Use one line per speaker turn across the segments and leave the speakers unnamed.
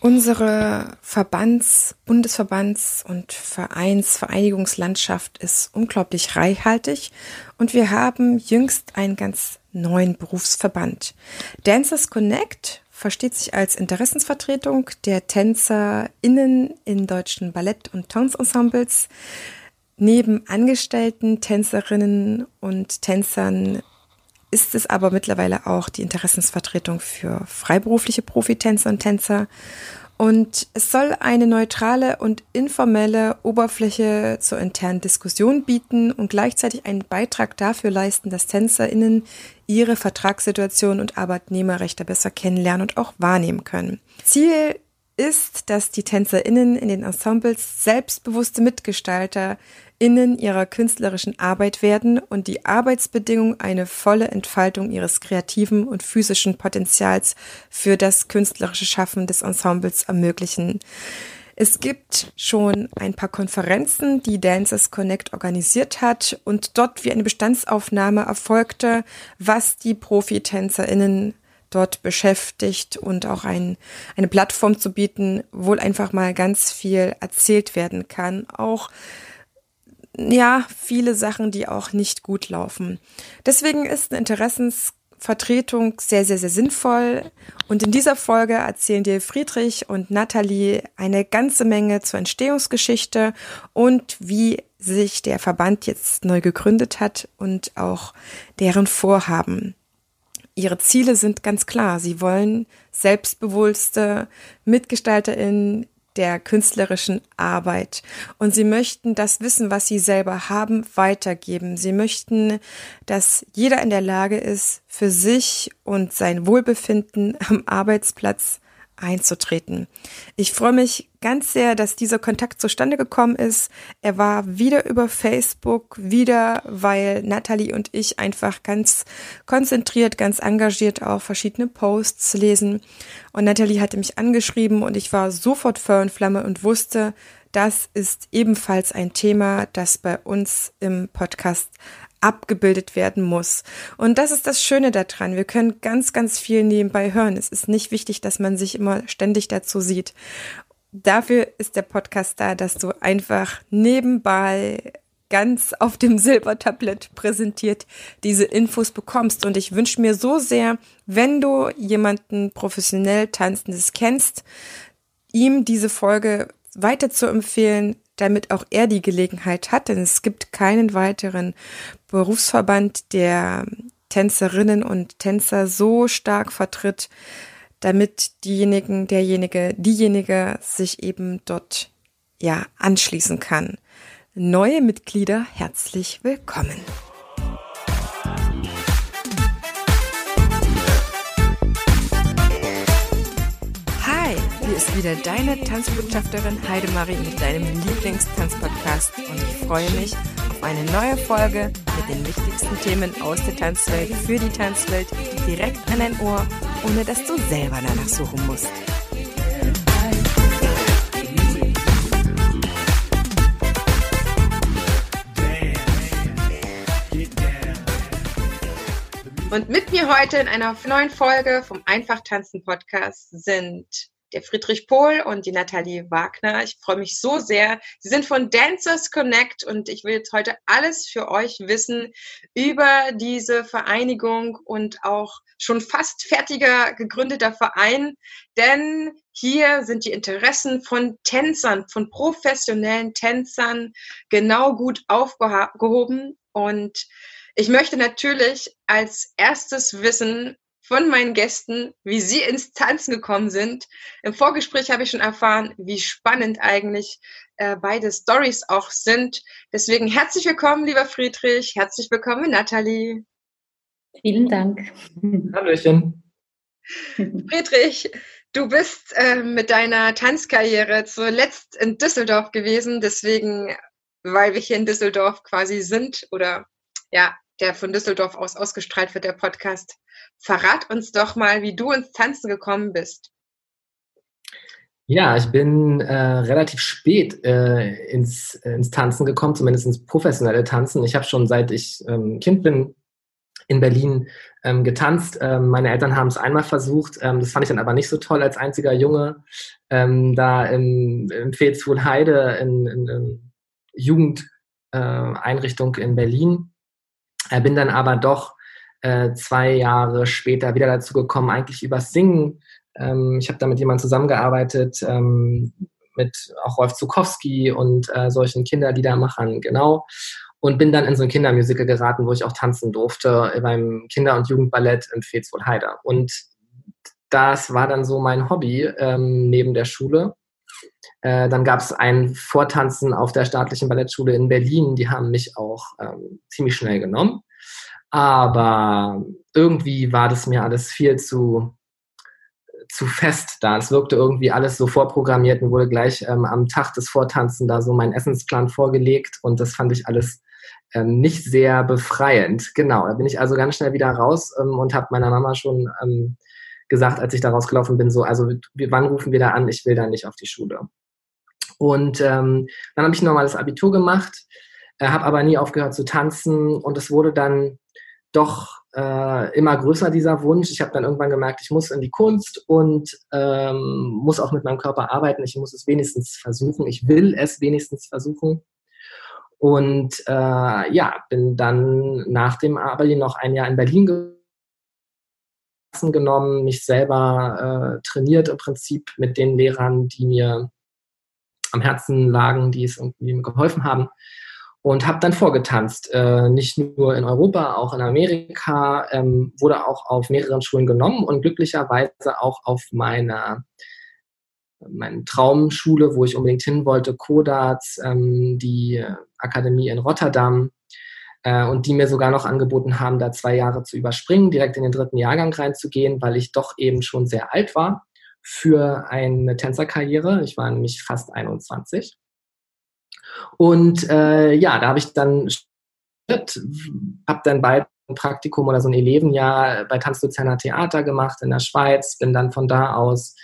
Unsere Verbands-, Bundesverbands- und Vereins-, Vereinigungslandschaft ist unglaublich reichhaltig und wir haben jüngst einen ganz neuen Berufsverband. Dancers Connect versteht sich als Interessensvertretung der TänzerInnen in deutschen Ballett- und Tanzensembles. Neben angestellten Tänzerinnen und Tänzern ist es aber mittlerweile auch die Interessensvertretung für freiberufliche Profitänzer und Tänzer. Und es soll eine neutrale und informelle Oberfläche zur internen Diskussion bieten und gleichzeitig einen Beitrag dafür leisten, dass TänzerInnen ihre Vertragssituation und Arbeitnehmerrechte besser kennenlernen und auch wahrnehmen können. Ziel ist, dass die TänzerInnen in den Ensembles selbstbewusste Mitgestalter Innen ihrer künstlerischen Arbeit werden und die Arbeitsbedingungen eine volle Entfaltung ihres kreativen und physischen Potenzials für das künstlerische Schaffen des Ensembles ermöglichen. Es gibt schon ein paar Konferenzen, die Dancers Connect organisiert hat und dort wie eine Bestandsaufnahme erfolgte, was die Profitänzerinnen dort beschäftigt und auch ein, eine Plattform zu bieten, wo einfach mal ganz viel erzählt werden kann. Auch ja, viele Sachen, die auch nicht gut laufen. Deswegen ist eine Interessensvertretung sehr, sehr, sehr sinnvoll. Und in dieser Folge erzählen dir Friedrich und Nathalie eine ganze Menge zur Entstehungsgeschichte und wie sich der Verband jetzt neu gegründet hat und auch deren Vorhaben. Ihre Ziele sind ganz klar. Sie wollen selbstbewusste MitgestalterInnen der künstlerischen Arbeit. Und sie möchten das Wissen, was sie selber haben, weitergeben. Sie möchten, dass jeder in der Lage ist, für sich und sein Wohlbefinden am Arbeitsplatz einzutreten. Ich freue mich ganz sehr, dass dieser Kontakt zustande gekommen ist. Er war wieder über Facebook, wieder, weil Natalie und ich einfach ganz konzentriert, ganz engagiert auch verschiedene Posts lesen. Und Natalie hatte mich angeschrieben und ich war sofort Feuer und Flamme und wusste, das ist ebenfalls ein Thema, das bei uns im Podcast abgebildet werden muss. Und das ist das Schöne daran. Wir können ganz, ganz viel nebenbei hören. Es ist nicht wichtig, dass man sich immer ständig dazu sieht. Dafür ist der Podcast da, dass du einfach nebenbei ganz auf dem Silbertablett präsentiert diese Infos bekommst. Und ich wünsche mir so sehr, wenn du jemanden professionell Tanzendes kennst, ihm diese Folge weiter zu empfehlen, damit auch er die Gelegenheit hat, denn es gibt keinen weiteren Berufsverband, der Tänzerinnen und Tänzer so stark vertritt, damit diejenigen, derjenige, diejenige sich eben dort ja anschließen kann. Neue Mitglieder herzlich willkommen. Ist wieder deine Tanzbotschafterin Heidemarie mit deinem Lieblingstanzpodcast und ich freue mich auf eine neue Folge mit den wichtigsten Themen aus der Tanzwelt für die Tanzwelt direkt an dein Ohr, ohne dass du selber danach suchen musst. Und mit mir heute in einer neuen Folge vom Einfach Tanzen Podcast sind der Friedrich Pohl und die Nathalie Wagner. Ich freue mich so sehr. Sie sind von Dancers Connect und ich will jetzt heute alles für euch wissen über diese Vereinigung und auch schon fast fertiger gegründeter Verein, denn hier sind die Interessen von Tänzern, von professionellen Tänzern genau gut aufgehoben und ich möchte natürlich als erstes wissen, von meinen Gästen, wie sie ins Tanzen gekommen sind. Im Vorgespräch habe ich schon erfahren, wie spannend eigentlich äh, beide Stories auch sind. Deswegen herzlich willkommen, lieber Friedrich. Herzlich willkommen, Nathalie.
Vielen Dank.
Hallöchen.
Friedrich, du bist äh, mit deiner Tanzkarriere zuletzt in Düsseldorf gewesen. Deswegen, weil wir hier in Düsseldorf quasi sind oder ja, der von Düsseldorf aus ausgestrahlt wird, der Podcast. Verrat uns doch mal, wie du ins Tanzen gekommen bist.
Ja, ich bin äh, relativ spät äh, ins, ins Tanzen gekommen, zumindest ins professionelle Tanzen. Ich habe schon seit ich ähm, Kind bin in Berlin ähm, getanzt. Ähm, meine Eltern haben es einmal versucht. Ähm, das fand ich dann aber nicht so toll als einziger Junge. Ähm, da im, im Vilswohlheide in, in, in Jugendeinrichtung äh, in Berlin. Äh, bin dann aber doch äh, zwei Jahre später wieder dazu gekommen, eigentlich übers Singen. Ähm, ich habe da mit jemandem zusammengearbeitet, ähm, mit auch Rolf Zukowski und äh, solchen Kinderliedermachern, genau und bin dann in so ein Kindermusical geraten, wo ich auch tanzen durfte beim Kinder- und Jugendballett in Veetswohlheider. Und das war dann so mein Hobby ähm, neben der Schule. Äh, dann gab es ein Vortanzen auf der staatlichen Ballettschule in Berlin. Die haben mich auch ähm, ziemlich schnell genommen. Aber irgendwie war das mir alles viel zu, zu fest da. Es wirkte irgendwie alles so vorprogrammiert und wurde gleich ähm, am Tag des Vortanzen da so mein Essensplan vorgelegt. Und das fand ich alles ähm, nicht sehr befreiend. Genau, da bin ich also ganz schnell wieder raus ähm, und habe meiner Mama schon ähm, gesagt, als ich da rausgelaufen bin, so, also wann rufen wir da an? Ich will da nicht auf die Schule. Und ähm, dann habe ich ein normales Abitur gemacht, äh, habe aber nie aufgehört zu tanzen und es wurde dann doch äh, immer größer, dieser Wunsch. Ich habe dann irgendwann gemerkt, ich muss in die Kunst und ähm, muss auch mit meinem Körper arbeiten. Ich muss es wenigstens versuchen. Ich will es wenigstens versuchen. Und äh, ja, bin dann nach dem Abi noch ein Jahr in Berlin genommen, mich selber äh, trainiert im Prinzip mit den Lehrern, die mir am Herzen lagen, die es irgendwie mir geholfen haben. Und habe dann vorgetanzt, äh, nicht nur in Europa, auch in Amerika, ähm, wurde auch auf mehreren Schulen genommen und glücklicherweise auch auf meiner meine Traumschule, wo ich unbedingt hin wollte, Kodats, ähm, die Akademie in Rotterdam, äh, und die mir sogar noch angeboten haben, da zwei Jahre zu überspringen, direkt in den dritten Jahrgang reinzugehen, weil ich doch eben schon sehr alt war für eine Tänzerkarriere. Ich war nämlich fast 21. Und äh, ja, da habe ich dann habe dann bald ein Praktikum oder so ein Elevenjahr bei Tanz Luzerner Theater gemacht in der Schweiz, bin dann von da aus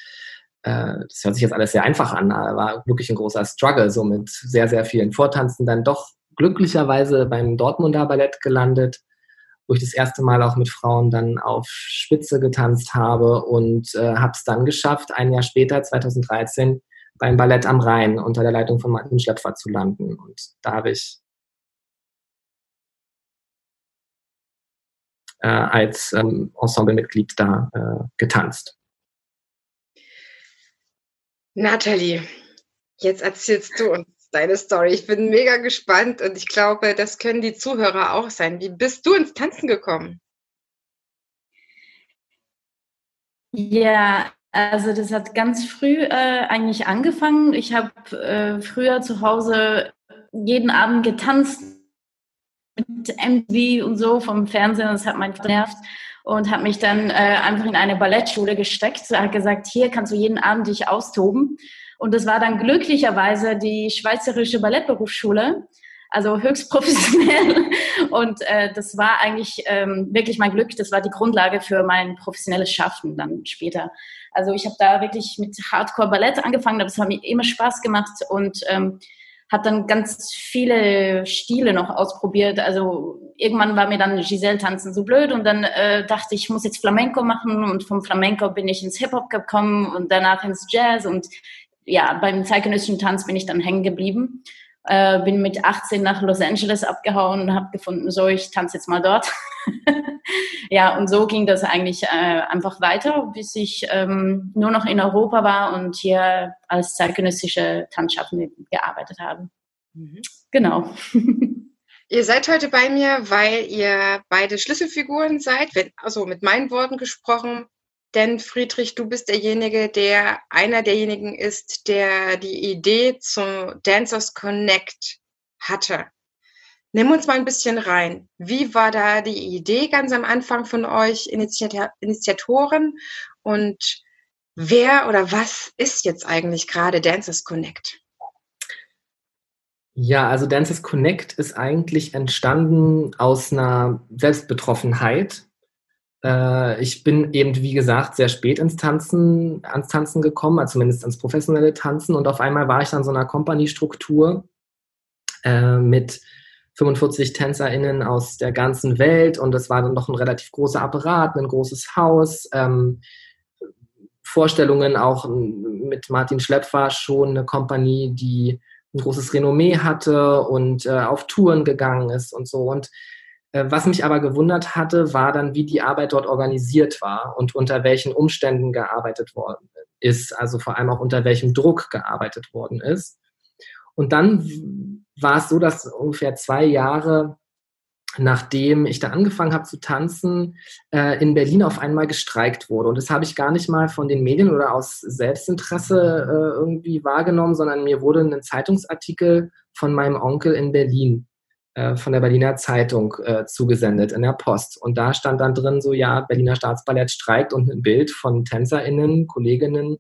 äh, das hört sich jetzt alles sehr einfach an, aber war wirklich ein großer Struggle, so mit sehr, sehr vielen Vortanzen, dann doch glücklicherweise beim Dortmunder Ballett gelandet, wo ich das erste Mal auch mit Frauen dann auf Spitze getanzt habe und äh, habe es dann geschafft, ein Jahr später, 2013, beim Ballett am Rhein unter der Leitung von Martin Schlepfer zu landen. Und da habe ich äh, als ähm, Ensemblemitglied da äh, getanzt.
Nathalie, jetzt erzählst du uns deine Story. Ich bin mega gespannt und ich glaube, das können die Zuhörer auch sein. Wie bist du ins Tanzen gekommen?
Ja, also das hat ganz früh äh, eigentlich angefangen. Ich habe äh, früher zu Hause jeden Abend getanzt mit MV und so vom Fernsehen. Das hat mein nervt und habe mich dann äh, einfach in eine Ballettschule gesteckt. Er hat gesagt, hier kannst du jeden Abend dich austoben. Und das war dann glücklicherweise die Schweizerische Ballettberufsschule, also höchst professionell. Und äh, das war eigentlich ähm, wirklich mein Glück. Das war die Grundlage für mein professionelles Schaffen dann später. Also ich habe da wirklich mit Hardcore Ballett angefangen, aber es hat mir immer Spaß gemacht und ähm, habe dann ganz viele Stile noch ausprobiert. Also irgendwann war mir dann Giselle tanzen so blöd und dann äh, dachte ich, ich muss jetzt Flamenco machen und vom Flamenco bin ich ins Hip-Hop gekommen und danach ins Jazz und ja, beim zeitgenössischen Tanz bin ich dann hängen geblieben. Äh, bin mit 18 nach Los Angeles abgehauen und habe gefunden, so, ich tanze jetzt mal dort. ja, und so ging das eigentlich äh, einfach weiter, bis ich ähm, nur noch in Europa war und hier als zeitgenössische Tanzschaffende gearbeitet habe. Mhm. Genau.
Ihr seid heute bei mir, weil ihr beide Schlüsselfiguren seid, wenn, also mit meinen Worten gesprochen, denn Friedrich, du bist derjenige, der einer derjenigen ist, der die Idee zum Dancers Connect hatte. Nimm uns mal ein bisschen rein. Wie war da die Idee ganz am Anfang von euch Initiatoren und wer oder was ist jetzt eigentlich gerade Dancers Connect?
Ja, also Dancers Connect ist eigentlich entstanden aus einer Selbstbetroffenheit äh, ich bin eben, wie gesagt, sehr spät ins Tanzen, ans Tanzen gekommen, also zumindest ans professionelle Tanzen. Und auf einmal war ich dann so einer Company-Struktur äh, mit 45 TänzerInnen aus der ganzen Welt und es war dann noch ein relativ großer Apparat, ein großes Haus. Ähm, Vorstellungen auch mit Martin Schlepp war schon eine Kompanie, die ein großes Renommee hatte und äh, auf Touren gegangen ist und so. Und was mich aber gewundert hatte, war dann, wie die Arbeit dort organisiert war und unter welchen Umständen gearbeitet worden ist, also vor allem auch unter welchem Druck gearbeitet worden ist. Und dann war es so, dass ungefähr zwei Jahre nachdem ich da angefangen habe zu tanzen, äh, in Berlin auf einmal gestreikt wurde. Und das habe ich gar nicht mal von den Medien oder aus Selbstinteresse äh, irgendwie wahrgenommen, sondern mir wurde ein Zeitungsartikel von meinem Onkel in Berlin äh, von der Berliner Zeitung äh, zugesendet in der Post. Und da stand dann drin so, ja, Berliner Staatsballett streikt und ein Bild von TänzerInnen, Kolleginnen,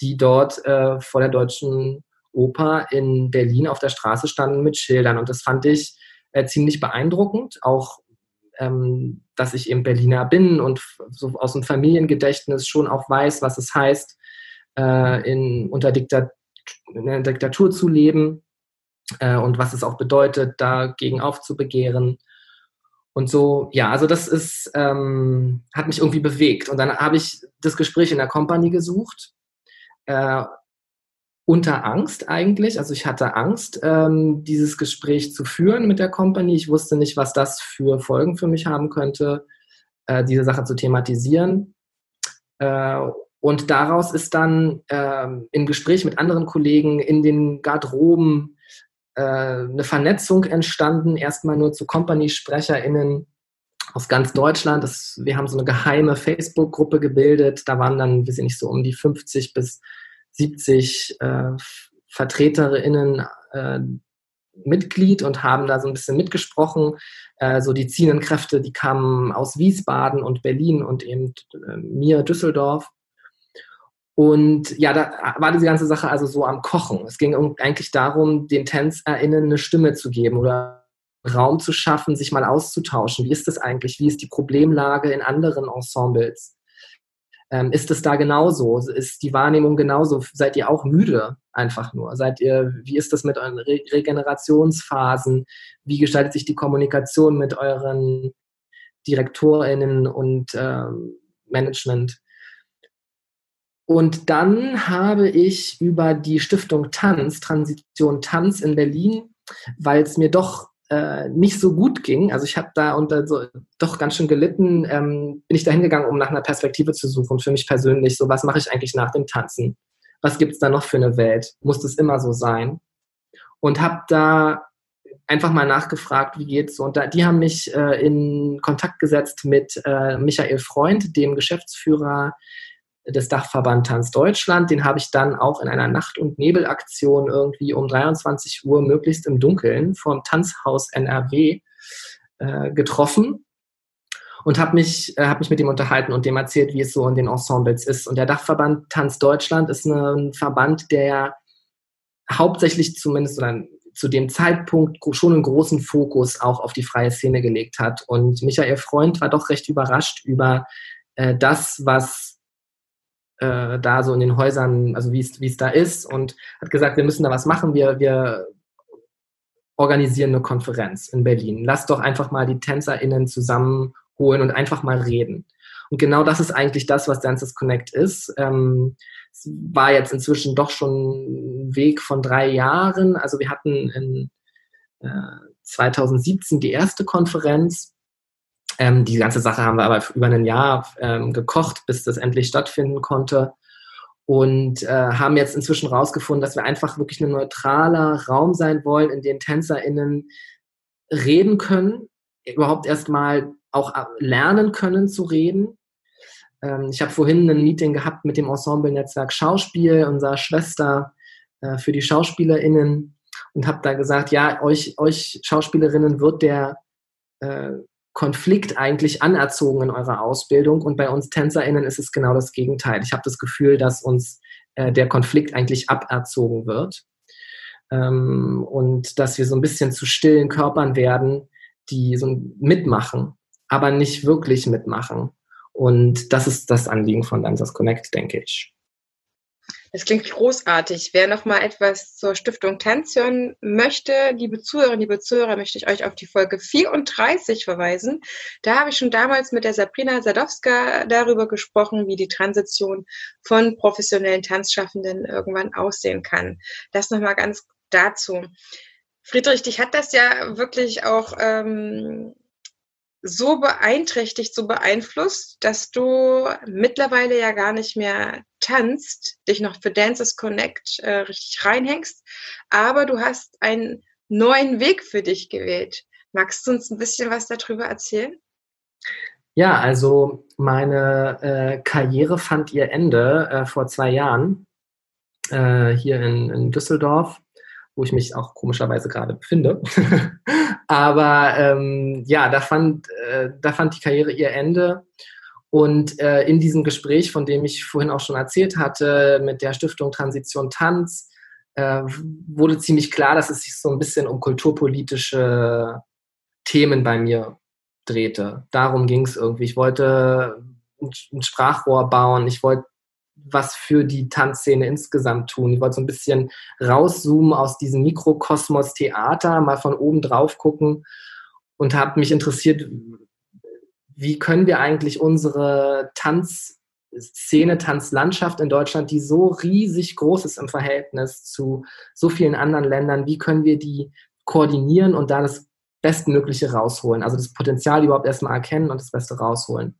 die dort äh, vor der Deutschen Oper in Berlin auf der Straße standen mit Schildern. Und das fand ich äh, ziemlich beeindruckend. Auch, ähm, dass ich eben Berliner bin und so aus dem Familiengedächtnis schon auch weiß, was es heißt, äh, in, unter Diktat in einer Diktatur zu leben äh, und was es auch bedeutet, dagegen aufzubegehren. Und so, ja, also das ist, ähm, hat mich irgendwie bewegt. Und dann habe ich das Gespräch in der Company gesucht äh, unter Angst eigentlich. Also ich hatte Angst, ähm, dieses Gespräch zu führen mit der Company. Ich wusste nicht, was das für Folgen für mich haben könnte, äh, diese Sache zu thematisieren. Äh, und daraus ist dann äh, im Gespräch mit anderen Kollegen in den Garderoben äh, eine Vernetzung entstanden, erstmal nur zu Company-SprecherInnen aus ganz Deutschland. Das, wir haben so eine geheime Facebook-Gruppe gebildet. Da waren dann, wir sind nicht so um die 50 bis 70 äh, VertreterInnen äh, Mitglied und haben da so ein bisschen mitgesprochen. Äh, so die ziehenden Kräfte, die kamen aus Wiesbaden und Berlin und eben äh, mir Düsseldorf. Und ja, da war diese ganze Sache also so am Kochen. Es ging eigentlich darum, den TänzerInnen eine Stimme zu geben oder Raum zu schaffen, sich mal auszutauschen. Wie ist das eigentlich? Wie ist die Problemlage in anderen Ensembles? Ähm, ist es da genauso? Ist die Wahrnehmung genauso? Seid ihr auch müde einfach nur? Seid ihr, wie ist das mit euren Re Regenerationsphasen? Wie gestaltet sich die Kommunikation mit euren DirektorInnen und ähm, Management? Und dann habe ich über die Stiftung Tanz, Transition Tanz in Berlin, weil es mir doch äh, nicht so gut ging, also ich habe da unter so doch ganz schön gelitten, ähm, bin ich da hingegangen, um nach einer Perspektive zu suchen, für mich persönlich, so was mache ich eigentlich nach dem Tanzen? Was gibt es da noch für eine Welt? Muss das immer so sein? Und habe da einfach mal nachgefragt, wie geht's so. Und da, die haben mich äh, in Kontakt gesetzt mit äh, Michael Freund, dem Geschäftsführer des Dachverband Tanz Deutschland. Den habe ich dann auch in einer Nacht- und Nebelaktion irgendwie um 23 Uhr möglichst im Dunkeln vom Tanzhaus NRW äh, getroffen und habe mich, äh, hab mich mit ihm unterhalten und dem erzählt, wie es so in den Ensembles ist. Und der Dachverband Tanz Deutschland ist ein Verband, der hauptsächlich zumindest oder zu dem Zeitpunkt schon einen großen Fokus auch auf die freie Szene gelegt hat. Und Michael Freund war doch recht überrascht über äh, das, was äh, da so in den Häusern, also wie es da ist und hat gesagt, wir müssen da was machen. Wir, wir organisieren eine Konferenz in Berlin. Lass doch einfach mal die TänzerInnen zusammenholen und einfach mal reden. Und genau das ist eigentlich das, was Dancers Connect ist. Ähm, es war jetzt inzwischen doch schon ein Weg von drei Jahren. Also wir hatten in äh, 2017 die erste Konferenz ähm, die ganze Sache haben wir aber über ein Jahr ähm, gekocht, bis das endlich stattfinden konnte. Und äh, haben jetzt inzwischen rausgefunden, dass wir einfach wirklich ein neutraler Raum sein wollen, in dem TänzerInnen reden können, überhaupt erstmal auch äh, lernen können zu reden. Ähm, ich habe vorhin ein Meeting gehabt mit dem Ensemble-Netzwerk Schauspiel, unserer Schwester äh, für die SchauspielerInnen und habe da gesagt, ja, euch, euch Schauspielerinnen wird der äh, Konflikt eigentlich anerzogen in eurer Ausbildung und bei uns TänzerInnen ist es genau das Gegenteil. Ich habe das Gefühl, dass uns äh, der Konflikt eigentlich aberzogen wird ähm, und dass wir so ein bisschen zu stillen Körpern werden, die so mitmachen, aber nicht wirklich mitmachen. Und das ist das Anliegen von Dancers Connect, denke ich.
Das klingt großartig. Wer noch mal etwas zur Stiftung Tanz hören möchte, liebe Zuhörerinnen, liebe Zuhörer, möchte ich euch auf die Folge 34 verweisen. Da habe ich schon damals mit der Sabrina Sadowska darüber gesprochen, wie die Transition von professionellen Tanzschaffenden irgendwann aussehen kann. Das noch mal ganz dazu. Friedrich, dich hat das ja wirklich auch ähm, so beeinträchtigt, so beeinflusst, dass du mittlerweile ja gar nicht mehr tanzt, dich noch für Dances Connect äh, richtig reinhängst, aber du hast einen neuen Weg für dich gewählt. Magst du uns ein bisschen was darüber erzählen?
Ja, also meine äh, Karriere fand ihr Ende äh, vor zwei Jahren äh, hier in, in Düsseldorf wo ich mich auch komischerweise gerade befinde. Aber ähm, ja, da fand, äh, da fand die Karriere ihr Ende. Und äh, in diesem Gespräch, von dem ich vorhin auch schon erzählt hatte, mit der Stiftung Transition Tanz, äh, wurde ziemlich klar, dass es sich so ein bisschen um kulturpolitische Themen bei mir drehte. Darum ging es irgendwie. Ich wollte ein Sprachrohr bauen. Ich wollte was für die Tanzszene insgesamt tun. Ich wollte so ein bisschen rauszoomen aus diesem Mikrokosmos Theater, mal von oben drauf gucken und habe mich interessiert, wie können wir eigentlich unsere Tanzszene, Tanzlandschaft in Deutschland, die so riesig groß ist im Verhältnis zu so vielen anderen Ländern, wie können wir die koordinieren und da das Bestmögliche rausholen? Also das Potenzial überhaupt erstmal erkennen und das Beste rausholen.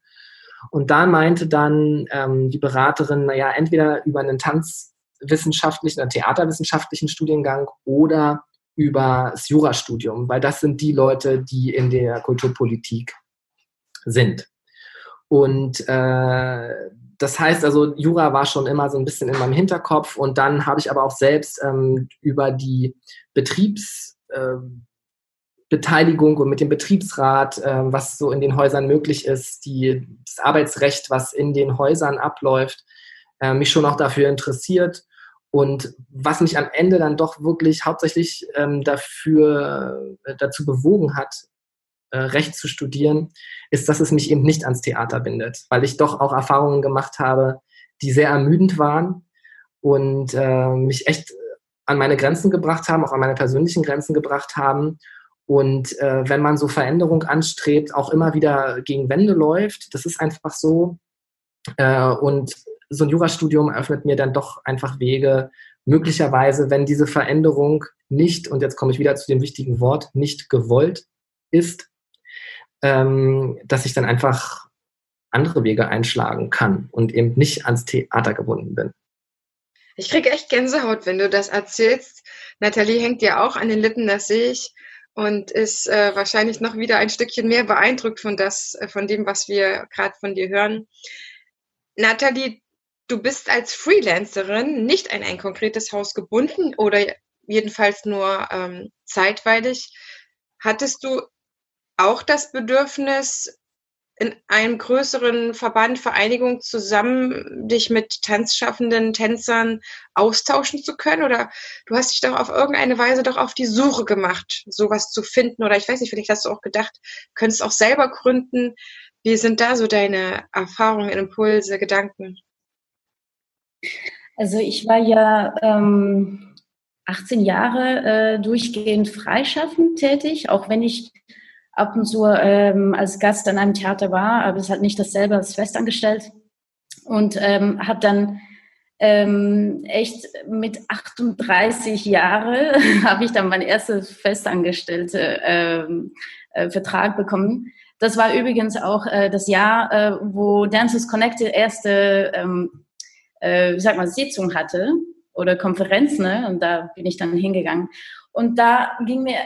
Und da meinte dann ähm, die Beraterin, naja, entweder über einen tanzwissenschaftlichen, einen theaterwissenschaftlichen Studiengang oder über das Jurastudium, weil das sind die Leute, die in der Kulturpolitik sind. Und äh, das heißt also, Jura war schon immer so ein bisschen in meinem Hinterkopf und dann habe ich aber auch selbst ähm, über die Betriebs, äh, Beteiligung und mit dem Betriebsrat, äh, was so in den Häusern möglich ist, die, das Arbeitsrecht, was in den Häusern abläuft, äh, mich schon auch dafür interessiert. Und was mich am Ende dann doch wirklich hauptsächlich ähm, dafür, äh, dazu bewogen hat, äh, Recht zu studieren, ist, dass es mich eben nicht ans Theater bindet, weil ich doch auch Erfahrungen gemacht habe, die sehr ermüdend waren und äh, mich echt an meine Grenzen gebracht haben, auch an meine persönlichen Grenzen gebracht haben und äh, wenn man so Veränderung anstrebt, auch immer wieder gegen Wände läuft, das ist einfach so. Äh, und so ein Jurastudium eröffnet mir dann doch einfach Wege, möglicherweise, wenn diese Veränderung nicht, und jetzt komme ich wieder zu dem wichtigen Wort, nicht gewollt ist, ähm, dass ich dann einfach andere Wege einschlagen kann und eben nicht ans Theater gebunden bin.
Ich kriege echt Gänsehaut, wenn du das erzählst. Nathalie hängt ja auch an den Lippen, das sehe ich und ist äh, wahrscheinlich noch wieder ein Stückchen mehr beeindruckt von das, äh, von dem, was wir gerade von dir hören. Nathalie, du bist als Freelancerin nicht an ein konkretes Haus gebunden oder jedenfalls nur ähm, zeitweilig. Hattest du auch das Bedürfnis, in einem größeren Verband, Vereinigung zusammen dich mit tanzschaffenden Tänzern austauschen zu können? Oder du hast dich doch auf irgendeine Weise doch auf die Suche gemacht, sowas zu finden? Oder ich weiß nicht, vielleicht hast du auch gedacht, könntest auch selber gründen. Wie sind da so deine Erfahrungen, Impulse, Gedanken?
Also ich war ja ähm, 18 Jahre äh, durchgehend freischaffend tätig, auch wenn ich ab und zu ähm, als Gast an einem Theater war, aber es hat nicht dasselbe als festangestellt. Und ähm, habe dann ähm, echt mit 38 Jahren habe ich dann mein erstes festangestellte ähm, äh, Vertrag bekommen. Das war übrigens auch äh, das Jahr, äh, wo Dances Connect die erste, ähm, äh, wie sagt man, Sitzung hatte oder Konferenz, ne? Und da bin ich dann hingegangen. Und da ging mir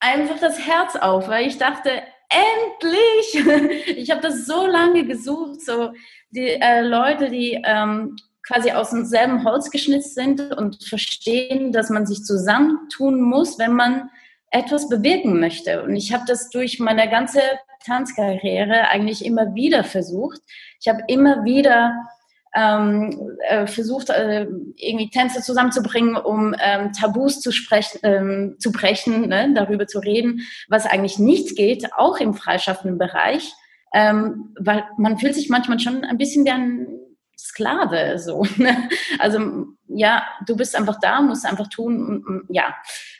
einfach das Herz auf, weil ich dachte, endlich! Ich habe das so lange gesucht, so die äh, Leute, die ähm, quasi aus demselben Holz geschnitzt sind und verstehen, dass man sich zusammentun muss, wenn man etwas bewirken möchte. Und ich habe das durch meine ganze Tanzkarriere eigentlich immer wieder versucht. Ich habe immer wieder ähm, äh, versucht, äh, irgendwie Tänze zusammenzubringen, um ähm, Tabus zu, sprechen, ähm, zu brechen, ne, darüber zu reden, was eigentlich nicht geht, auch im freischaffenden Bereich, ähm, weil man fühlt sich manchmal schon ein bisschen wie ein Sklave. So. Ne? Also ja, du bist einfach da, musst einfach tun. Ja.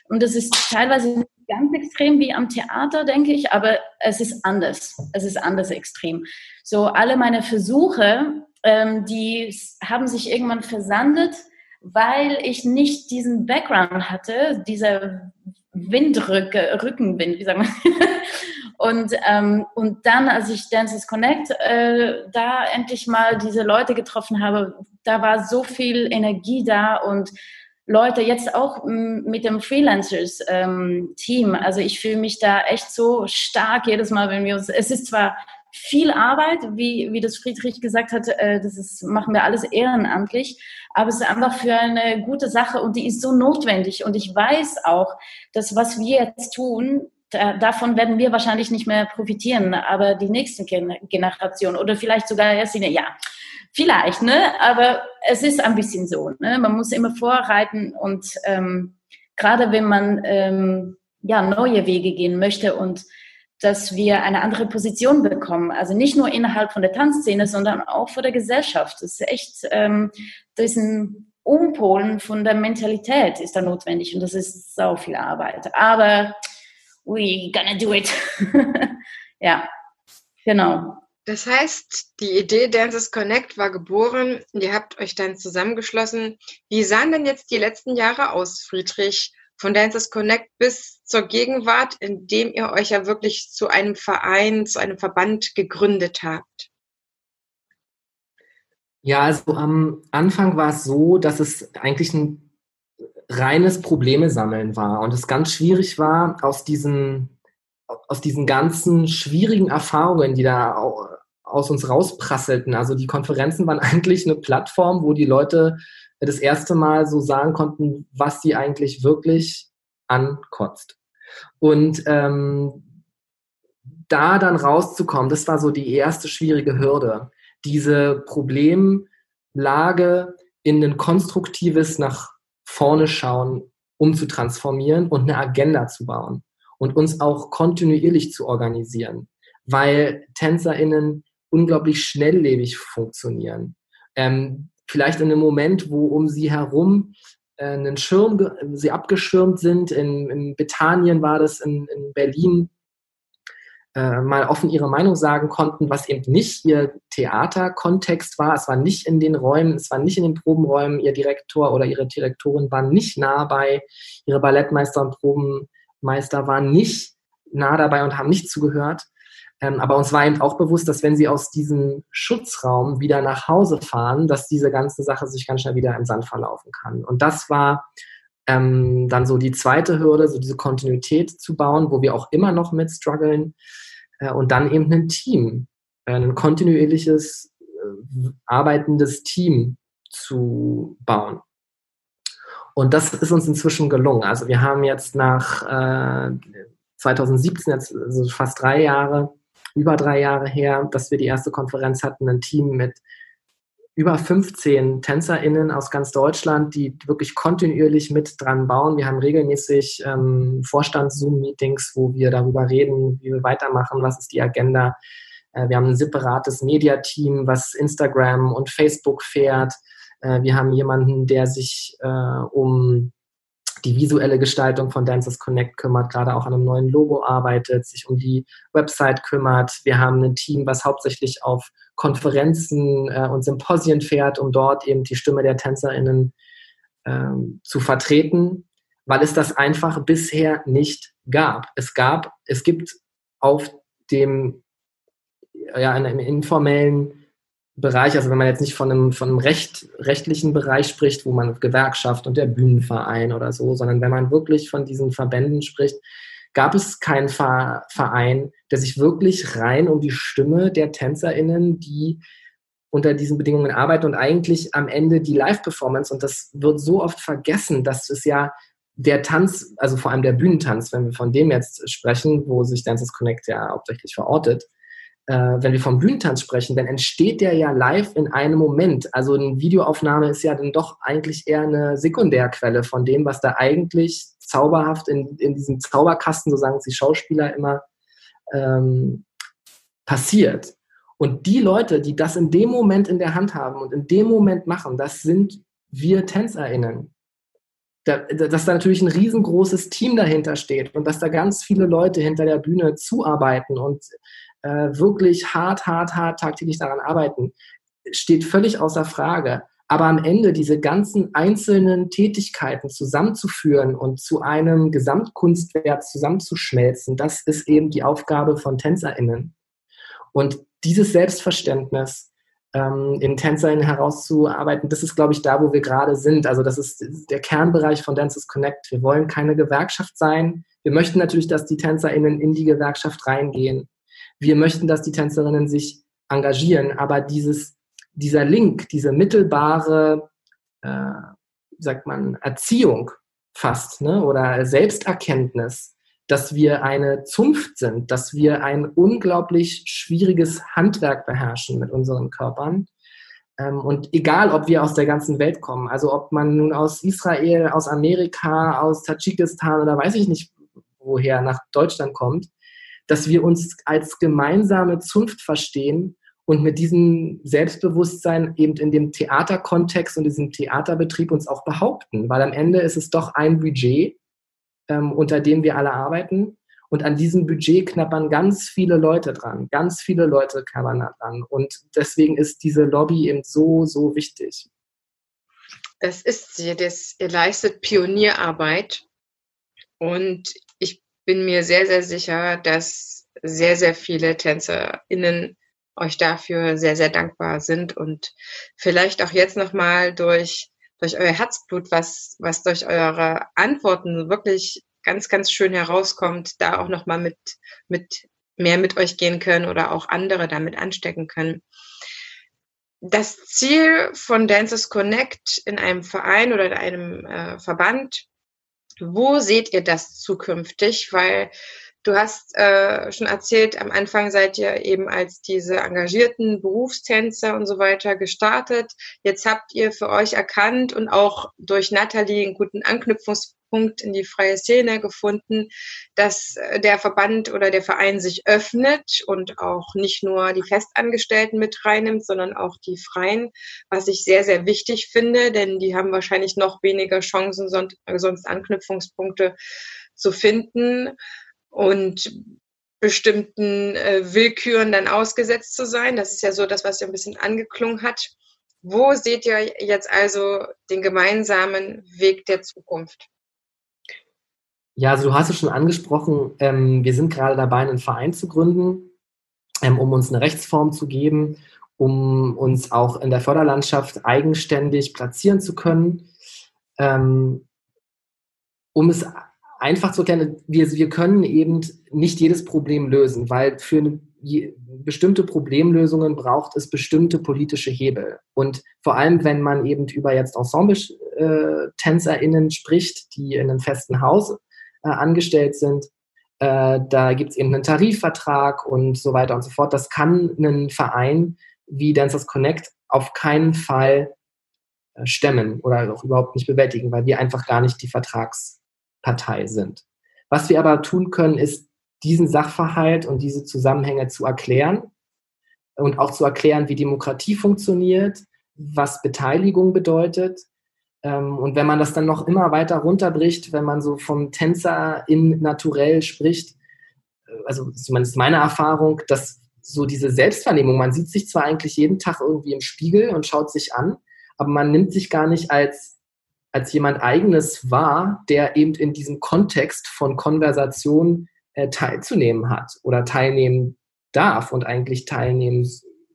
Und das ist teilweise ganz extrem wie am Theater, denke ich, aber es ist anders. Es ist anders extrem. So alle meine Versuche, ähm, die haben sich irgendwann versandet, weil ich nicht diesen Background hatte, dieser Windrücke, Rückenwind, wie sagen wir. und, ähm, und dann, als ich Dances Connect äh, da endlich mal diese Leute getroffen habe, da war so viel Energie da und Leute, jetzt auch mit dem Freelancers-Team. Ähm, also ich fühle mich da echt so stark jedes Mal, wenn wir uns, es ist zwar viel Arbeit, wie, wie das Friedrich gesagt hat, äh, das ist, machen wir alles ehrenamtlich, aber es ist einfach für eine gute Sache und die ist so notwendig. Und ich weiß auch, dass was wir jetzt tun, da, davon werden wir wahrscheinlich nicht mehr profitieren, aber die nächsten Generationen oder vielleicht sogar erst in, ja, vielleicht, ne? Aber es ist ein bisschen so, ne? Man muss immer vorreiten und ähm, gerade wenn man ähm, ja neue Wege gehen möchte und dass wir eine andere Position bekommen. Also nicht nur innerhalb von der Tanzszene, sondern auch vor der Gesellschaft. Das ist echt, ähm, diesen Umpolen von der Mentalität ist da notwendig und das ist sau viel Arbeit. Aber we gonna do it. ja, genau.
Das heißt, die Idee Dances Connect war geboren. Ihr habt euch dann zusammengeschlossen. Wie sahen denn jetzt die letzten Jahre aus, Friedrich? Von Dancers Connect bis zur Gegenwart, in dem ihr euch ja wirklich zu einem Verein, zu einem Verband gegründet habt?
Ja, also am Anfang war es so, dass es eigentlich ein reines Probleme sammeln war und es ganz schwierig war, aus diesen, aus diesen ganzen schwierigen Erfahrungen, die da aus uns rausprasselten. Also die Konferenzen waren eigentlich eine Plattform, wo die Leute das erste Mal so sagen konnten, was sie eigentlich wirklich ankotzt. Und ähm, da dann rauszukommen, das war so die erste schwierige Hürde, diese Problemlage in ein konstruktives nach vorne schauen umzutransformieren und eine Agenda zu bauen und uns auch kontinuierlich zu organisieren, weil TänzerInnen unglaublich schnelllebig funktionieren. Ähm, vielleicht in einem Moment, wo um sie herum äh, einen Schirm, sie abgeschirmt sind. In, in Bethanien war das, in, in Berlin äh, mal offen ihre Meinung sagen konnten, was eben nicht ihr Theaterkontext war. Es war nicht in den Räumen, es war nicht in den Probenräumen. Ihr Direktor oder ihre Direktorin waren nicht nah bei. Ihre Ballettmeister und Probenmeister waren nicht nah dabei und haben nicht zugehört. Ähm, aber uns war eben auch bewusst, dass wenn sie aus diesem Schutzraum wieder nach Hause fahren, dass diese ganze Sache sich ganz schnell wieder im Sand verlaufen kann. Und das war ähm, dann so die zweite Hürde, so diese Kontinuität zu bauen, wo wir auch immer noch mit strugglen. Äh, und dann eben ein Team, äh, ein kontinuierliches, äh, arbeitendes Team zu bauen. Und das ist uns inzwischen gelungen. Also wir haben jetzt nach äh, 2017, jetzt also fast drei Jahre, über drei Jahre her, dass wir die erste Konferenz hatten, ein Team mit über 15 TänzerInnen aus ganz Deutschland, die wirklich kontinuierlich mit dran bauen. Wir haben regelmäßig ähm, Vorstands-Zoom-Meetings, wo wir darüber reden, wie wir weitermachen, was ist die Agenda. Äh, wir haben ein separates Mediateam, was Instagram und Facebook fährt. Äh, wir haben jemanden, der sich äh, um die visuelle Gestaltung von Dancers Connect kümmert, gerade auch an einem neuen Logo arbeitet, sich um die Website kümmert. Wir haben ein Team, was hauptsächlich auf Konferenzen äh, und Symposien fährt, um dort eben die Stimme der TänzerInnen ähm, zu vertreten, weil es das einfach bisher nicht gab. Es gab, es gibt auf dem, ja, in einem informellen Bereich, also wenn man jetzt nicht von einem, von einem recht, rechtlichen Bereich spricht, wo man Gewerkschaft und der Bühnenverein oder so, sondern wenn man wirklich von diesen Verbänden spricht, gab es keinen Verein, der sich wirklich rein um die Stimme der TänzerInnen, die unter diesen Bedingungen arbeiten und eigentlich am Ende die Live-Performance, und das wird so oft vergessen, dass es ja der Tanz, also vor allem der Bühnentanz, wenn wir von dem jetzt sprechen, wo sich Dances Connect ja hauptsächlich verortet, äh, wenn wir vom Bühnentanz sprechen, dann entsteht der ja live in einem Moment. Also eine Videoaufnahme ist ja dann doch eigentlich eher eine Sekundärquelle von dem, was da eigentlich zauberhaft in, in diesem Zauberkasten, so sagen es die Schauspieler immer, ähm, passiert. Und die Leute, die das in dem Moment in der Hand haben und in dem Moment machen, das sind wir TänzerInnen. Da, dass da natürlich ein riesengroßes Team dahinter steht und dass da ganz viele Leute hinter der Bühne zuarbeiten und äh, wirklich hart, hart, hart tagtäglich daran arbeiten, steht völlig außer Frage. Aber am Ende diese ganzen einzelnen Tätigkeiten zusammenzuführen und zu einem Gesamtkunstwerk zusammenzuschmelzen, das ist eben die Aufgabe von TänzerInnen. Und dieses Selbstverständnis ähm, in TänzerInnen herauszuarbeiten, das ist, glaube ich, da, wo wir gerade sind. Also das ist der Kernbereich von Dancers Connect. Wir wollen keine Gewerkschaft sein. Wir möchten natürlich, dass die TänzerInnen in die Gewerkschaft reingehen. Wir möchten, dass die Tänzerinnen sich engagieren, aber dieses dieser Link, diese mittelbare, äh, sagt man, Erziehung fast, ne? oder Selbsterkenntnis, dass wir eine Zunft sind, dass wir ein unglaublich schwieriges Handwerk beherrschen mit unseren Körpern. Ähm, und egal, ob wir aus der ganzen Welt kommen, also ob man nun aus Israel, aus Amerika, aus Tadschikistan oder weiß ich nicht woher nach Deutschland kommt, dass wir uns als gemeinsame Zunft verstehen und mit diesem Selbstbewusstsein eben in dem Theaterkontext und diesem Theaterbetrieb uns auch behaupten, weil am Ende ist es doch ein Budget, ähm, unter dem wir alle arbeiten. Und an diesem Budget knappern ganz viele Leute dran. Ganz viele Leute knappern da dran. Und deswegen ist diese Lobby eben so, so wichtig.
Das ist sie. Das, ihr leistet Pionierarbeit. Und bin mir sehr, sehr sicher, dass sehr, sehr viele TänzerInnen euch dafür sehr, sehr dankbar sind und vielleicht auch jetzt nochmal durch, durch euer Herzblut, was, was durch eure Antworten wirklich ganz, ganz schön herauskommt, da auch nochmal mit, mit mehr mit euch gehen können oder auch andere damit anstecken können. Das Ziel von Dancers Connect in einem Verein oder in einem äh, Verband, wo seht ihr das zukünftig? Weil Du hast äh, schon erzählt, am Anfang seid ihr eben als diese engagierten Berufstänzer und so weiter gestartet. Jetzt habt ihr für euch erkannt und auch durch Nathalie einen guten Anknüpfungspunkt in die freie Szene gefunden, dass äh, der Verband oder der Verein sich öffnet und auch nicht nur die Festangestellten mit reinnimmt, sondern auch die Freien, was ich sehr, sehr wichtig finde, denn die haben wahrscheinlich noch weniger Chancen, sonst Anknüpfungspunkte zu finden und bestimmten äh, Willküren dann ausgesetzt zu sein. Das ist ja so das, was ja ein bisschen angeklungen hat. Wo seht ihr jetzt also den gemeinsamen Weg der Zukunft?
Ja, also du hast es schon angesprochen, ähm, wir sind gerade dabei, einen Verein zu gründen, ähm, um uns eine Rechtsform zu geben, um uns auch in der Förderlandschaft eigenständig platzieren zu können, ähm, um es einfach zu erklären, wir, wir können eben nicht jedes Problem lösen, weil für eine, bestimmte Problemlösungen braucht es bestimmte politische Hebel. Und vor allem, wenn man eben über jetzt Ensemble-TänzerInnen spricht, die in einem festen Haus äh, angestellt sind, äh, da gibt es eben einen Tarifvertrag und so weiter und so fort. Das kann ein Verein wie Dancers Connect auf keinen Fall äh, stemmen oder auch überhaupt nicht bewältigen, weil wir einfach gar nicht die Vertrags Partei sind. Was wir aber tun können, ist, diesen Sachverhalt und diese Zusammenhänge zu erklären und auch zu erklären, wie Demokratie funktioniert, was Beteiligung bedeutet. Ähm, und wenn man das dann noch immer weiter runterbricht, wenn man so vom Tänzer in naturell spricht, äh, also zumindest meine Erfahrung, dass so diese Selbstwahrnehmung, man sieht sich zwar eigentlich jeden Tag irgendwie im Spiegel und schaut sich an, aber man nimmt sich gar nicht als als jemand eigenes war, der eben in diesem Kontext von Konversation äh, teilzunehmen hat oder teilnehmen darf und eigentlich teilnehmen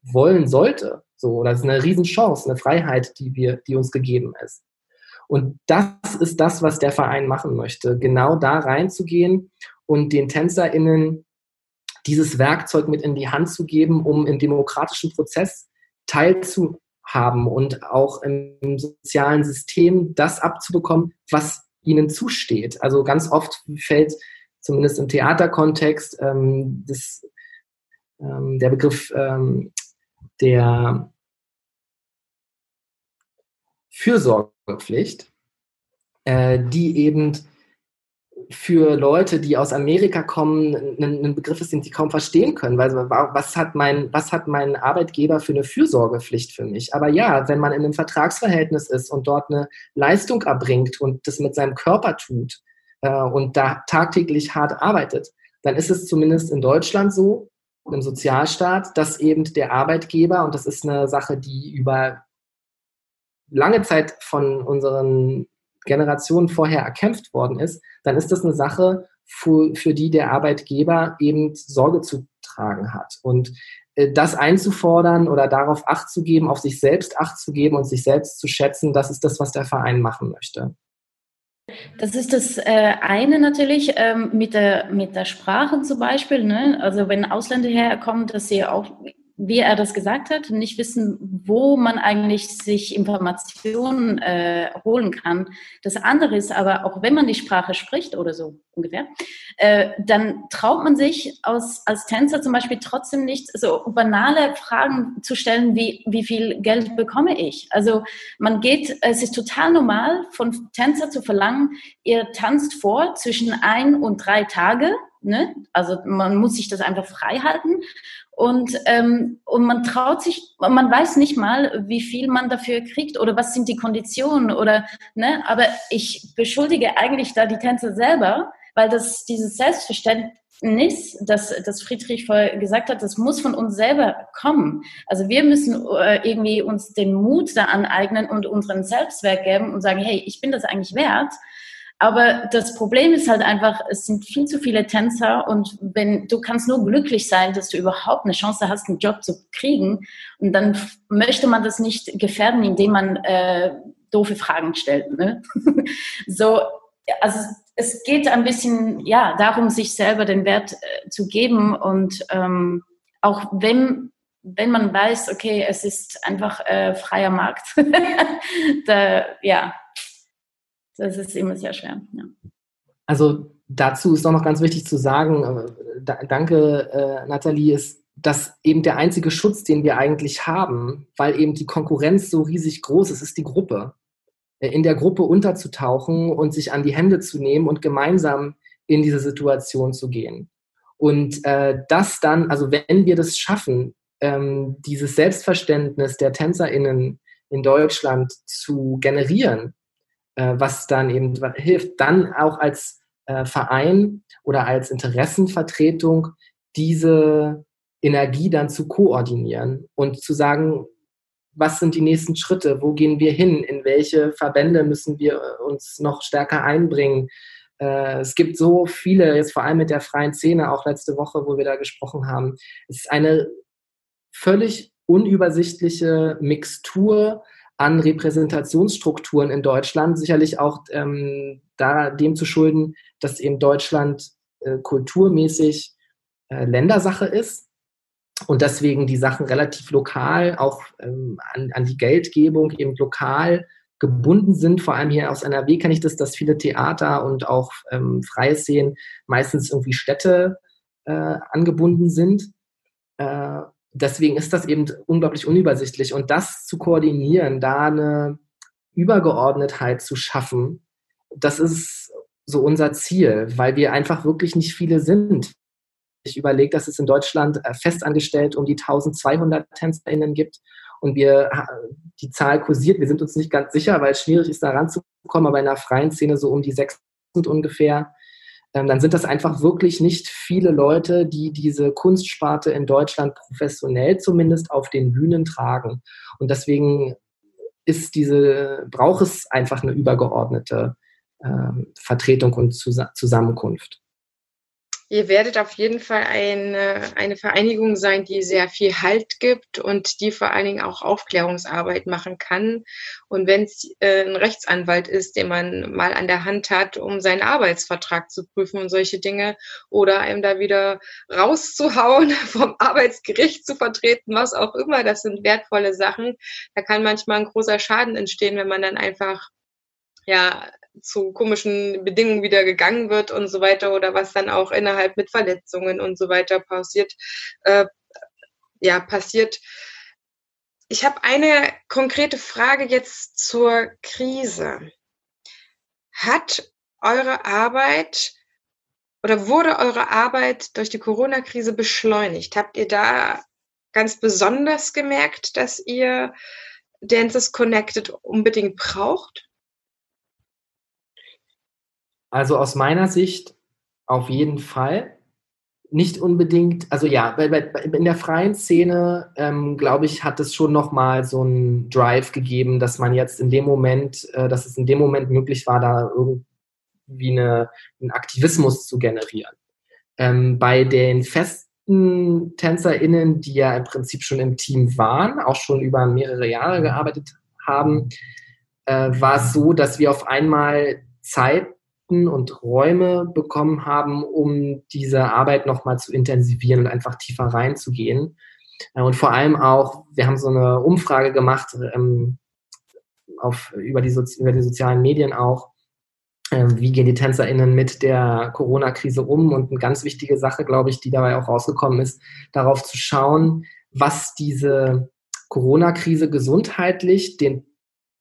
wollen sollte. So, das ist eine Riesenchance, eine Freiheit, die wir, die uns gegeben ist. Und das ist das, was der Verein machen möchte, genau da reinzugehen und den TänzerInnen dieses Werkzeug mit in die Hand zu geben, um im demokratischen Prozess teilzu, haben und auch im sozialen System das abzubekommen, was ihnen zusteht. Also ganz oft fällt zumindest im Theaterkontext ähm, das, ähm, der Begriff ähm, der Fürsorgepflicht, äh, die eben für Leute, die aus Amerika kommen, ein, ein Begriff ist, den sie kaum verstehen können, weil was hat mein, was hat mein Arbeitgeber für eine Fürsorgepflicht für mich? Aber ja, wenn man in einem Vertragsverhältnis ist und dort eine Leistung erbringt und das mit seinem Körper tut äh, und da tagtäglich hart arbeitet, dann ist es zumindest in Deutschland so, im Sozialstaat, dass eben der Arbeitgeber, und das ist eine Sache, die über lange Zeit von unseren Generationen vorher erkämpft worden ist, dann ist das eine Sache, für, für die der Arbeitgeber eben Sorge zu tragen hat. Und äh, das einzufordern oder darauf Acht zu geben, auf sich selbst Acht zu geben und sich selbst zu schätzen, das ist das, was der Verein machen möchte.
Das ist das äh, eine natürlich ähm, mit, der, mit der Sprache zum Beispiel. Ne? Also wenn Ausländer herkommen, dass sie auch wie er das gesagt hat, nicht wissen, wo man eigentlich sich Informationen äh, holen kann. Das andere ist aber, auch wenn man die Sprache spricht oder so ungefähr, äh, dann traut man sich aus, als Tänzer zum Beispiel trotzdem nicht so banale Fragen zu stellen, wie wie viel Geld bekomme ich? Also man geht, es ist total normal, von Tänzer zu verlangen, ihr tanzt vor zwischen ein und drei Tage Ne? Also man muss sich das einfach frei halten und, ähm, und man traut sich, man weiß nicht mal, wie viel man dafür kriegt oder was sind die Konditionen oder, ne, aber ich beschuldige eigentlich da die Tänzer selber, weil das, dieses Selbstverständnis, das, das Friedrich vorher gesagt hat, das muss von uns selber kommen. Also wir müssen äh, irgendwie uns den Mut da aneignen und unseren Selbstwert geben und sagen, hey, ich bin das eigentlich wert. Aber das Problem ist halt einfach, es sind viel zu viele Tänzer und wenn du kannst nur glücklich sein, dass du überhaupt eine Chance hast, einen Job zu kriegen. Und dann möchte man das nicht gefährden, indem man äh, doofe Fragen stellt. Ne? so, also es geht ein bisschen ja darum, sich selber den Wert äh, zu geben und ähm, auch wenn wenn man weiß, okay, es ist einfach äh, freier Markt, da, ja, das ist immer sehr schwer. Ja.
Also dazu ist auch noch ganz wichtig zu sagen, äh, danke äh, Nathalie, ist, dass eben der einzige Schutz, den wir eigentlich haben, weil eben die Konkurrenz so riesig groß ist, ist die Gruppe. Äh, in der Gruppe unterzutauchen und sich an die Hände zu nehmen und gemeinsam in diese Situation zu gehen. Und äh, das dann, also wenn wir das schaffen, ähm, dieses Selbstverständnis der TänzerInnen in Deutschland zu generieren, äh, was dann eben hilft, dann auch als äh, Verein oder als Interessenvertretung diese Energie dann zu koordinieren und zu sagen, was sind die nächsten Schritte, wo gehen wir hin, in welche Verbände müssen wir uns noch stärker einbringen. Äh, es gibt so viele, jetzt vor allem mit der freien Szene, auch letzte Woche, wo wir da gesprochen haben. Es ist eine völlig unübersichtliche Mixtur an Repräsentationsstrukturen in Deutschland. Sicherlich auch ähm, da, dem zu schulden, dass eben Deutschland äh, kulturmäßig äh, Ländersache ist und deswegen die Sachen relativ lokal auch ähm, an, an die Geldgebung eben lokal gebunden sind. Vor allem hier aus NRW kenne ich das, dass viele Theater und auch ähm, freie Szenen meistens irgendwie Städte äh, angebunden sind. Äh, deswegen ist das eben unglaublich unübersichtlich. Und das zu koordinieren, da eine Übergeordnetheit zu schaffen, das ist so unser Ziel, weil wir einfach wirklich nicht viele sind. Ich überlege, dass es in Deutschland äh, festangestellt um die 1200 TänzerInnen gibt und wir die Zahl kursiert. Wir sind uns nicht ganz sicher, weil es schwierig ist, da ranzukommen, aber in der freien Szene so um die 6.000 ungefähr dann sind das einfach wirklich nicht viele Leute, die diese Kunstsparte in Deutschland professionell zumindest auf den Bühnen tragen. Und deswegen ist diese, braucht es einfach eine übergeordnete äh, Vertretung und Zus Zusammenkunft.
Ihr werdet auf jeden Fall eine, eine Vereinigung sein, die sehr viel Halt gibt und die vor allen Dingen auch Aufklärungsarbeit machen kann. Und wenn es äh, ein Rechtsanwalt ist, den man mal an der Hand hat, um seinen Arbeitsvertrag zu prüfen und solche Dinge, oder einem da wieder rauszuhauen, vom Arbeitsgericht zu vertreten, was auch immer, das sind wertvolle Sachen. Da kann manchmal ein großer Schaden entstehen, wenn man dann einfach ja, zu komischen Bedingungen wieder gegangen wird und so weiter oder was dann auch innerhalb mit Verletzungen und so weiter passiert, äh, ja, passiert. Ich habe eine konkrete Frage jetzt zur Krise. Hat eure Arbeit oder wurde eure Arbeit durch die Corona-Krise beschleunigt? Habt ihr da ganz besonders gemerkt, dass ihr Dances Connected unbedingt braucht?
Also aus meiner Sicht auf jeden Fall. Nicht unbedingt, also ja, in der freien Szene, ähm, glaube ich, hat es schon nochmal so einen Drive gegeben, dass man jetzt in dem Moment, äh, dass es in dem Moment möglich war, da irgendwie eine, einen Aktivismus zu generieren. Ähm, bei den festen TänzerInnen, die ja im Prinzip schon im Team waren, auch schon über mehrere Jahre gearbeitet haben, äh, war es so, dass wir auf einmal Zeit und Räume bekommen haben, um diese Arbeit nochmal zu intensivieren und einfach tiefer reinzugehen. Äh, und vor allem auch, wir haben so eine Umfrage gemacht ähm, auf, über, die über die sozialen Medien auch, äh, wie gehen die TänzerInnen mit der Corona-Krise um? Und eine ganz wichtige Sache, glaube ich, die dabei auch rausgekommen ist, darauf zu schauen, was diese Corona-Krise gesundheitlich den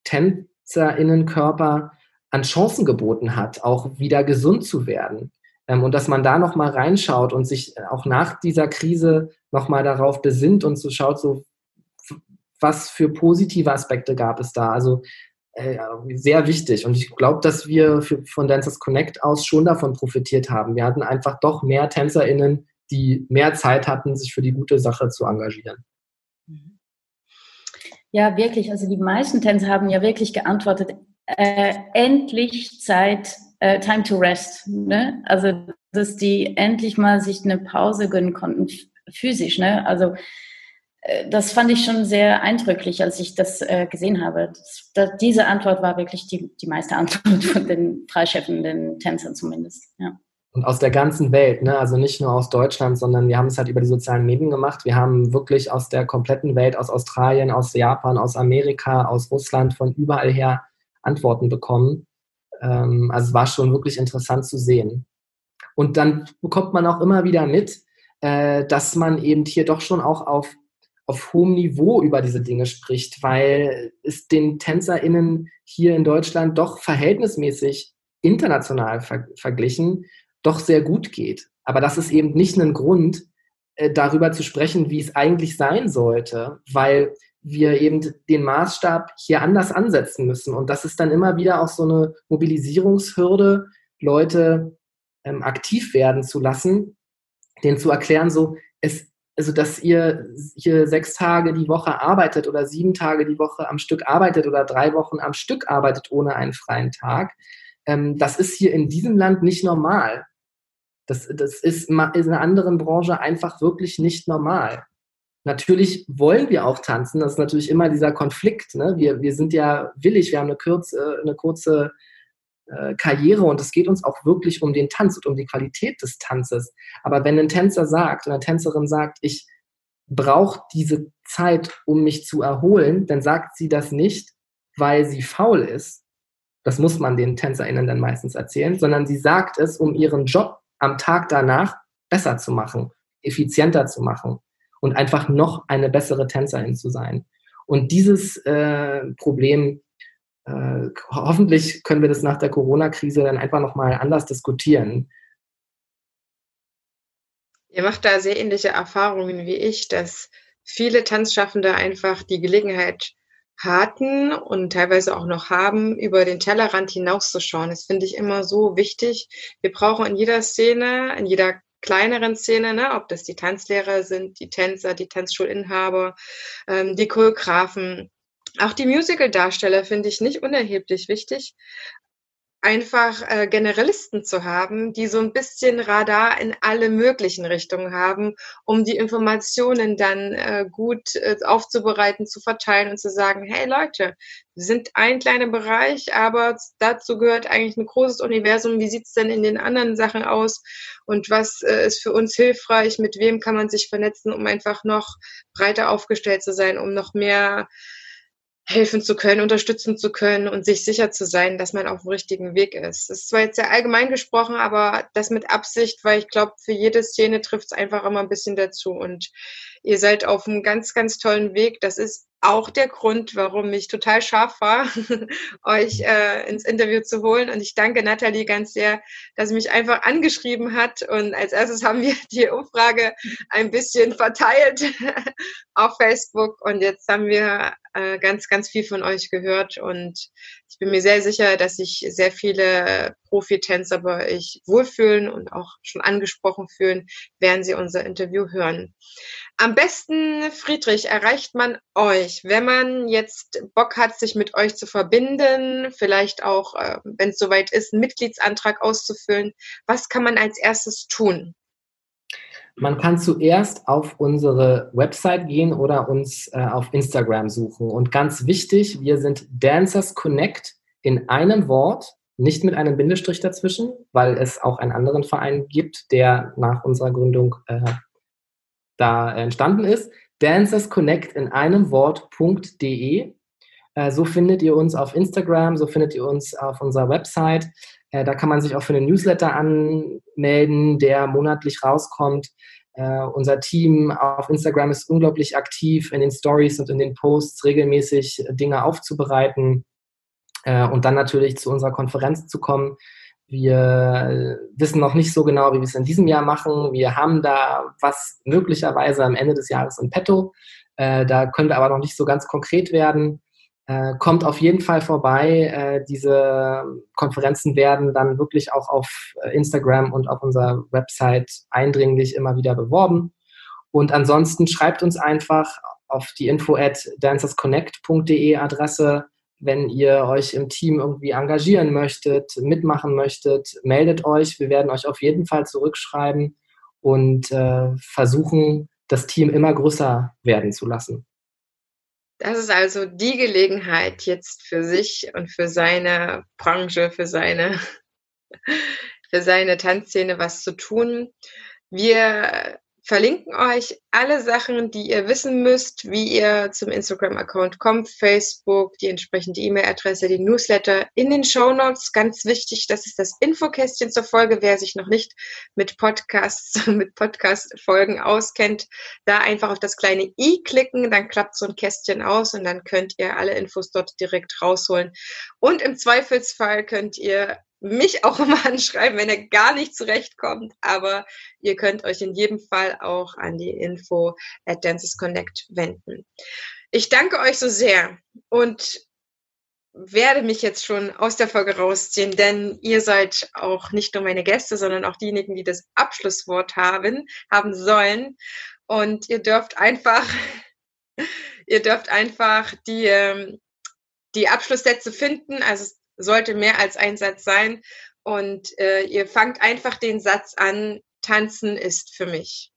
TänzerInnenkörper an Chancen geboten hat, auch wieder gesund zu werden. Ähm, und dass man da nochmal reinschaut und sich auch nach dieser Krise nochmal darauf besinnt und so schaut, so, was für positive Aspekte gab es da. Also äh, sehr wichtig. Und ich glaube, dass wir von Dancers Connect aus schon davon profitiert haben. Wir hatten einfach doch mehr TänzerInnen, die mehr Zeit hatten, sich für die gute Sache zu engagieren.
Ja, wirklich. Also die meisten Tänzer haben ja wirklich geantwortet, äh, endlich Zeit, äh, Time to Rest. Ne? Also, dass die endlich mal sich eine Pause gönnen konnten, physisch. Ne? Also, äh, das fand ich schon sehr eindrücklich, als ich das äh, gesehen habe. Das, das, diese Antwort war wirklich die, die meiste Antwort von den freischaffenden Tänzern zumindest. Ja.
Und aus der ganzen Welt, ne? also nicht nur aus Deutschland, sondern wir haben es halt über die sozialen Medien gemacht. Wir haben wirklich aus der kompletten Welt, aus Australien, aus Japan, aus Amerika, aus Russland, von überall her Antworten bekommen. Ähm, also es war schon wirklich interessant zu sehen. Und dann bekommt man auch immer wieder mit, äh, dass man eben hier doch schon auch auf, auf hohem Niveau über diese Dinge spricht, weil es den TänzerInnen hier in Deutschland doch verhältnismäßig international ver verglichen doch sehr gut geht. Aber das ist eben nicht ein Grund, äh, darüber zu sprechen, wie es eigentlich sein sollte, weil wir eben den Maßstab hier anders ansetzen müssen. Und das ist dann immer wieder auch so eine Mobilisierungshürde, Leute ähm, aktiv werden zu lassen, denen zu erklären, so, es, also dass ihr hier sechs Tage die Woche arbeitet oder sieben Tage die Woche am Stück arbeitet oder drei Wochen am Stück arbeitet ohne einen freien Tag, ähm, das ist hier in diesem Land nicht normal. Das, das ist in einer anderen Branche einfach wirklich nicht normal. Natürlich wollen wir auch tanzen. Das ist natürlich immer dieser Konflikt. Ne? Wir, wir sind ja willig, wir haben eine, kurze, eine kurze äh, Karriere und es geht uns auch wirklich um den Tanz und um die Qualität des Tanzes. Aber wenn ein Tänzer sagt, eine Tänzerin sagt, ich brauche diese Zeit, um mich zu erholen, dann sagt sie das nicht, weil sie faul ist. Das muss man den TänzerInnen dann meistens erzählen, sondern sie sagt es, um ihren Job am Tag danach besser zu machen, effizienter zu machen und einfach noch eine bessere Tänzerin zu sein. Und dieses äh, Problem, äh, hoffentlich können wir das nach der Corona-Krise dann einfach nochmal anders diskutieren.
Ihr macht da sehr ähnliche Erfahrungen wie ich, dass viele Tanzschaffende einfach die Gelegenheit hatten und teilweise auch noch haben, über den Tellerrand hinauszuschauen. Das finde ich immer so wichtig. Wir brauchen in jeder Szene, in jeder kleineren Szene, ne, ob das die Tanzlehrer sind, die Tänzer, die Tanzschulinhaber, ähm, die Choreografen, auch die Musical-Darsteller finde ich nicht unerheblich wichtig einfach äh, Generalisten zu haben, die so ein bisschen Radar in alle möglichen Richtungen haben, um die Informationen dann äh, gut äh, aufzubereiten, zu verteilen und zu sagen, hey Leute, wir sind ein kleiner Bereich, aber dazu gehört eigentlich ein großes Universum. Wie sieht's denn in den anderen Sachen aus? Und was äh, ist für uns hilfreich? Mit wem kann man sich vernetzen, um einfach noch breiter aufgestellt zu sein, um noch mehr helfen zu können, unterstützen zu können und sich sicher zu sein, dass man auf dem richtigen Weg ist. Das ist zwar jetzt sehr allgemein gesprochen, aber das mit Absicht, weil ich glaube, für jede Szene trifft es einfach immer ein bisschen dazu. Und Ihr seid auf einem ganz, ganz tollen Weg. Das ist auch der Grund, warum ich total scharf war, euch äh, ins Interview zu holen. Und ich danke Nathalie ganz sehr, dass sie mich einfach angeschrieben hat. Und als erstes haben wir die Umfrage ein bisschen verteilt auf Facebook. Und jetzt haben wir äh, ganz, ganz viel von euch gehört. Und ich bin mir sehr sicher, dass sich sehr viele Profitänzer bei euch wohlfühlen und auch schon angesprochen fühlen, während sie unser Interview hören. Am besten, Friedrich, erreicht man euch, wenn man jetzt Bock hat, sich mit euch zu verbinden, vielleicht auch, äh, wenn es soweit ist, einen Mitgliedsantrag auszufüllen. Was kann man als erstes tun?
Man kann zuerst auf unsere Website gehen oder uns äh, auf Instagram suchen. Und ganz wichtig, wir sind Dancers Connect in einem Wort, nicht mit einem Bindestrich dazwischen, weil es auch einen anderen Verein gibt, der nach unserer Gründung äh, da entstanden ist. Dancers Connect in einem Wort.de. Äh, so findet ihr uns auf Instagram, so findet ihr uns auf unserer Website. Äh, da kann man sich auch für einen Newsletter anmelden, der monatlich rauskommt. Uh, unser Team auf Instagram ist unglaublich aktiv in den Stories und in den Posts regelmäßig Dinge aufzubereiten uh, und dann natürlich zu unserer Konferenz zu kommen. Wir wissen noch nicht so genau, wie wir es in diesem Jahr machen. Wir haben da was möglicherweise am Ende des Jahres in petto. Uh, da können wir aber noch nicht so ganz konkret werden. Äh, kommt auf jeden Fall vorbei. Äh, diese Konferenzen werden dann wirklich auch auf äh, Instagram und auf unserer Website eindringlich immer wieder beworben. Und ansonsten schreibt uns einfach auf die info at dancersconnect.de Adresse, wenn ihr euch im Team irgendwie engagieren möchtet, mitmachen möchtet, meldet euch. Wir werden euch auf jeden Fall zurückschreiben und äh, versuchen, das Team immer größer werden zu lassen.
Das ist also die Gelegenheit jetzt für sich und für seine Branche, für seine, für seine Tanzszene was zu tun. Wir verlinken euch alle Sachen, die ihr wissen müsst, wie ihr zum Instagram-Account kommt, Facebook, die entsprechende E-Mail-Adresse, die Newsletter in den Show Notes. Ganz wichtig, das ist das Infokästchen zur Folge. Wer sich noch nicht mit Podcasts, mit Podcast-Folgen auskennt, da einfach auf das kleine i klicken, dann klappt so ein Kästchen aus und dann könnt ihr alle Infos dort direkt rausholen. Und im Zweifelsfall könnt ihr mich auch immer anschreiben, wenn er gar nicht zurechtkommt. Aber ihr könnt euch in jedem Fall auch an die Info at Dances Connect wenden. Ich danke euch so sehr und werde mich jetzt schon aus der Folge rausziehen, denn ihr seid auch nicht nur meine Gäste, sondern auch diejenigen, die das Abschlusswort haben, haben sollen. Und ihr dürft einfach, ihr dürft einfach die, ähm, die Abschlusssätze finden. Also sollte mehr als ein Satz sein. Und äh, ihr fangt einfach den Satz an, tanzen ist für mich.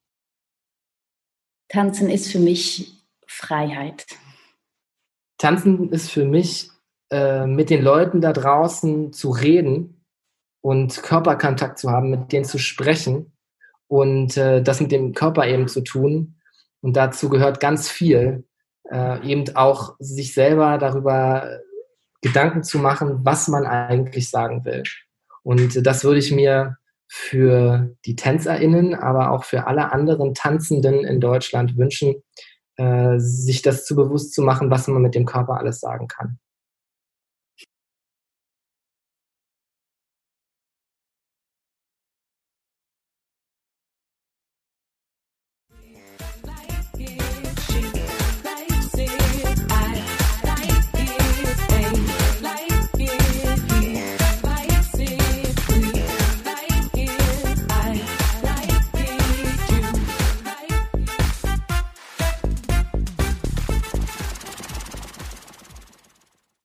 Tanzen ist für mich Freiheit.
Tanzen ist für mich, äh, mit den Leuten da draußen zu reden und Körperkontakt zu haben, mit denen zu sprechen und äh, das mit dem Körper eben zu tun. Und dazu gehört ganz viel, äh, eben auch sich selber darüber Gedanken zu machen, was man eigentlich sagen will. Und das würde ich mir für die TänzerInnen, aber auch für alle anderen Tanzenden in Deutschland wünschen, äh, sich das zu bewusst zu machen, was man mit dem Körper alles sagen kann.